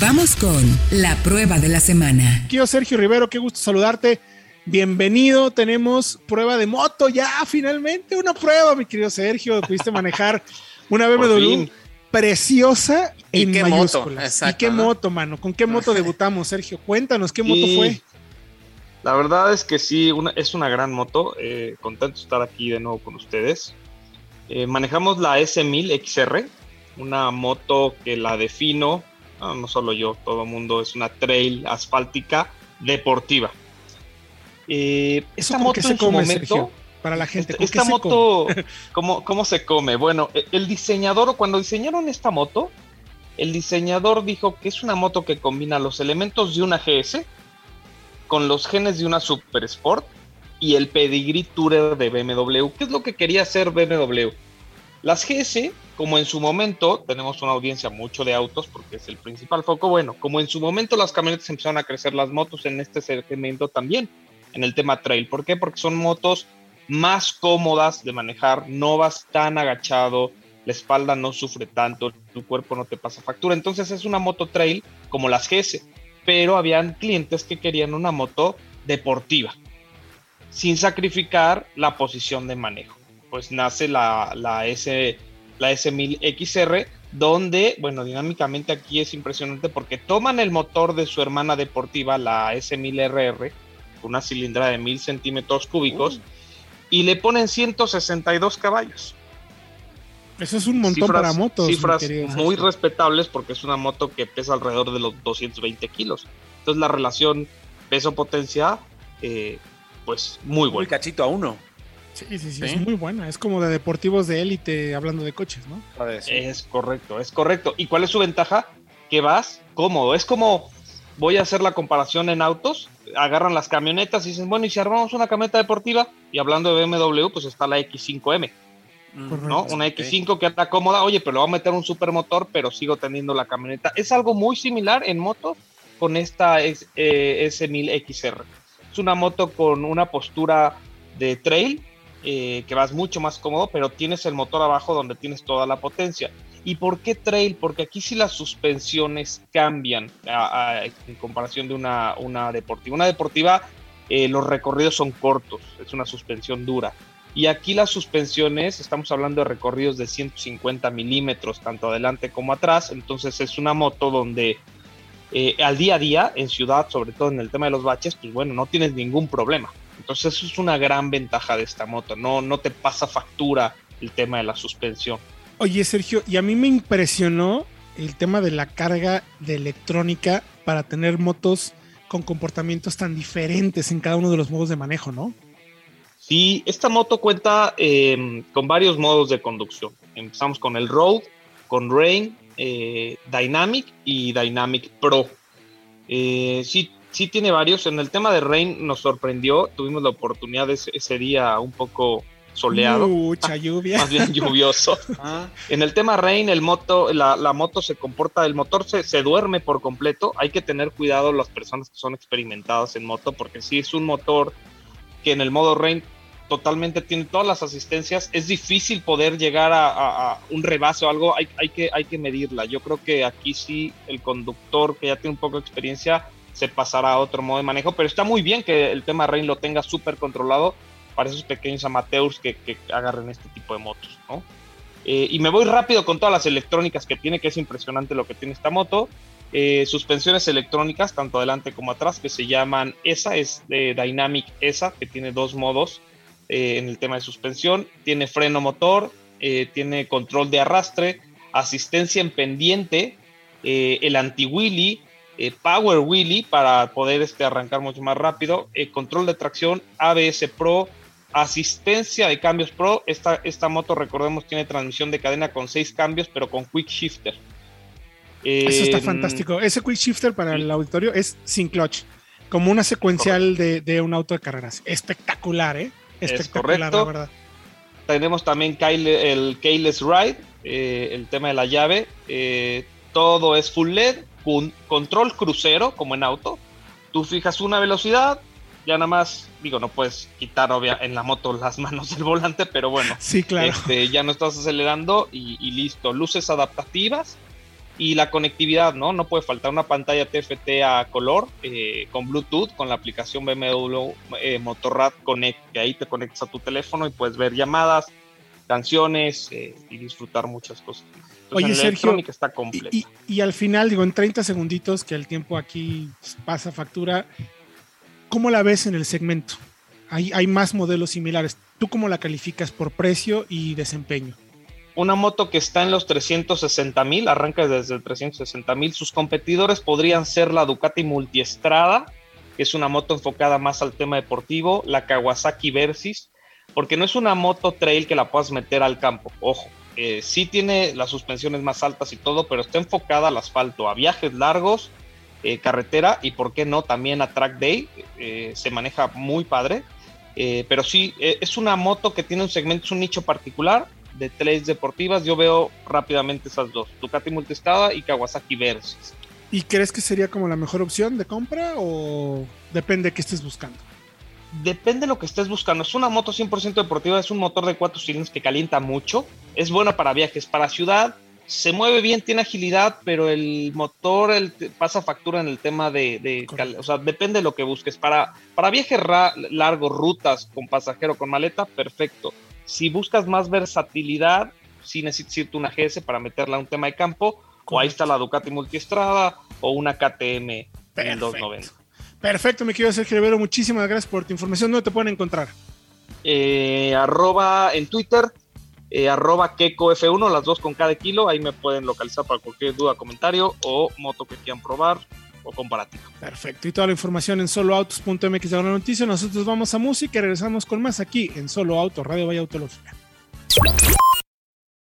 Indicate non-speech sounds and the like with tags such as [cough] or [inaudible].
Vamos con la prueba de la semana. Quiero Sergio Rivero, qué gusto saludarte. Bienvenido, tenemos prueba de moto ya, finalmente una prueba, mi querido Sergio. Pudiste manejar una [laughs] BMW preciosa ¿Y en qué moto? Exacto, ¿Y qué ¿no? moto, mano? ¿Con qué moto [laughs] debutamos, Sergio? Cuéntanos, ¿qué moto Y fue? La verdad es que sí, una- es una gran moto. eh, contento de estar aquí de nuevo con ustedes. Eh, manejamos la S1000 XR, una moto que la defino, no, no solo yo, todo el mundo, es una trail asfáltica deportiva. Eh, ¿Eso esta moto se en su come, momento, Sergio? Para la gente, esta, ¿con esta come? moto, [laughs] ¿cómo, ¿cómo se come? Bueno, e- el diseñador, cuando diseñaron esta moto, el diseñador dijo que es una moto que combina los elementos de una GS con los genes de una Super Sport y el pedigree tourer de BMW. ¿Qué es lo que quería hacer BMW? Las GS, como en su momento, tenemos una audiencia mucho de autos porque es el principal foco, bueno, como en su momento las camionetas empezaron a crecer, las motos en este segmento también, en el tema trail. ¿Por qué? Porque son motos más cómodas de manejar, no vas tan agachado, la espalda no sufre tanto, tu cuerpo no te pasa factura. Entonces es una moto trail como las GS, pero habían clientes que querían una moto deportiva, sin sacrificar la posición de manejo. Pues nace la, la, S, la S1000XR, donde, bueno, dinámicamente aquí es impresionante porque toman el motor de su hermana deportiva, la S1000RR, con una cilindrada de 1000 centímetros cúbicos, y le ponen 162 caballos. Eso es un montón Cifras- para motos. Cifras muy respetables porque es una moto que pesa alrededor de los 220 kilos. Entonces la relación peso-potencia, eh, pues muy Muy buena. cachito a uno. Sí, sí, sí, ¿Sí? es muy buena. Es como de deportivos de élite hablando de coches, ¿no? Es correcto, es correcto. ¿Y cuál es su ventaja? Que vas cómodo. Es como, voy a hacer la comparación en autos, agarran las camionetas y dicen, bueno, y si armamos una camioneta deportiva, y hablando de BMW, pues está la X5M, Correcto. ¿no? Una X5 que anda cómoda, oye, pero le voy a meter un supermotor, pero sigo teniendo la camioneta. Es algo muy similar en moto con esta eh, S1000XR. Es una moto con una postura de trail, eh, que vas mucho más cómodo, pero tienes el motor abajo donde tienes toda la potencia. ¿Y por qué trail? Porque aquí sí las suspensiones cambian en comparación de una, una deportiva. Una deportiva, eh, los recorridos son cortos, es una suspensión dura. Y aquí las suspensiones, estamos hablando de recorridos de 150 milímetros, tanto adelante como atrás. Entonces es una moto donde eh, al día a día, en ciudad, sobre todo en el tema de los baches, pues bueno, no tienes ningún problema. Entonces eso es una gran ventaja de esta moto. No, no te pasa factura el tema de la suspensión. Oye, Sergio, y a mí me impresionó el tema de la carga de electrónica para tener motos con comportamientos tan diferentes en cada uno de los modos de manejo, ¿no? Sí, esta moto cuenta eh, con varios modos de conducción. Empezamos con el Road, con Rain, eh, Dynamic y Dynamic Pro. Eh, sí, sí tiene varios. En el tema de Rain nos sorprendió. Tuvimos la oportunidad de ese, ese día un poco soleado, Mucha [laughs] lluvia. más bien lluvioso. [laughs] Ah, En el tema Rain, el moto, la, la moto se comporta, el motor se, se duerme por completo. Hay que tener cuidado las personas que son experimentadas en moto, porque si es un motor que en el modo Rain totalmente tiene todas las asistencias, es difícil poder llegar a, a- a un rebase o algo, hay, hay, que, hay que medirla. Yo creo que aquí sí el conductor que ya tiene un poco de experiencia se pasará a otro modo de manejo, pero está muy bien que el tema Rain lo tenga súper controlado para esos pequeños amateurs que, que agarren este tipo de motos, ¿no? Eh, y me voy rápido con todas las electrónicas que tiene, que es impresionante lo que tiene esta moto. Eh, suspensiones electrónicas, tanto adelante como atrás, que se llaman ESA, es de Dynamic ESA, que tiene dos modos eh, en el tema de suspensión. Tiene freno motor, eh, tiene control de arrastre, asistencia en pendiente, eh, el anti-wheelie, eh, power wheelie para poder este, arrancar mucho más rápido, eh, control de tracción, ABS Pro, asistencia de cambios Pro. Esta, esta moto, recordemos, tiene transmisión de cadena con seis cambios, pero con quick shifter. Eso está Eh, fantástico. Ese quick shifter para el auditorio es sin clutch, como una secuencial de, de un auto de carreras. Espectacular, ¿eh? Espectacular, correcto. la verdad. Tenemos también Kyle- el Keyless Ride, eh, el tema de la llave. eh, todo es full LED, con control crucero, como en auto. Tú fijas una velocidad, ya nada más, digo, no puedes quitar obvia, en la moto las [laughs] manos del volante, pero bueno, Sí, claro. este, ya no estás acelerando y, y listo. Luces adaptativas Y la conectividad, ¿no? No puede faltar una pantalla TFT a color eh, con Bluetooth, con la aplicación BMW eh, Motorrad Connect, que ahí te conectas a tu teléfono y puedes ver llamadas, canciones eh, y disfrutar muchas cosas. Oye, Sergio, está y, y, al final, digo, en 30 segunditos, que el tiempo aquí pasa factura, ¿cómo la ves en el segmento? Hay, hay más modelos similares. ¿Tú cómo la calificas por precio y desempeño? Una moto que está en los 360 mil, arranca desde el 360 mil. Sus competidores podrían ser la Ducati Multiestrada, que es una moto enfocada más al tema deportivo, la Kawasaki Versys, porque no es una moto trail que la puedas meter al campo. Ojo, eh, sí tiene las suspensiones más altas y todo, pero está enfocada al asfalto, a viajes largos, eh, carretera y por qué no también a track day. Eh, se maneja muy padre. pero sí, es una moto que tiene un segmento, es un nicho particular de tres deportivas. Yo veo rápidamente esas dos, Ducati Multistrada y Kawasaki Versys. ¿Y crees que sería como la mejor opción de compra o depende de qué estés buscando? Depende de lo que estés buscando. Es una moto 100% deportiva, es un motor de cuatro cilindros que calienta mucho, es bueno para viajes, para ciudad, se mueve bien, tiene agilidad, pero el motor pasa factura en el tema de, o sea, depende de lo que busques. Para, para viajes largos, rutas con pasajero, con maleta, perfecto. Si buscas más versatilidad, sí necesitas irte una GS para meterla a un tema de campo, o ahí está la Ducati Multiestrada o una KTM en 290. Perfecto, mi querido Sergio Rivero, muchísimas gracias por tu información. ¿Dónde te pueden encontrar? Eh, arroba en Twitter, eh, arroba KekoF1, las dos con cada kilo. Ahí me pueden localizar para cualquier duda, comentario o moto que quieran probar o comparativo. Perfecto. Y toda la información en soloautos.mx de la noticia. Nosotros vamos a música y regresamos con más aquí en Solo Auto, Radio Vaya Autológica.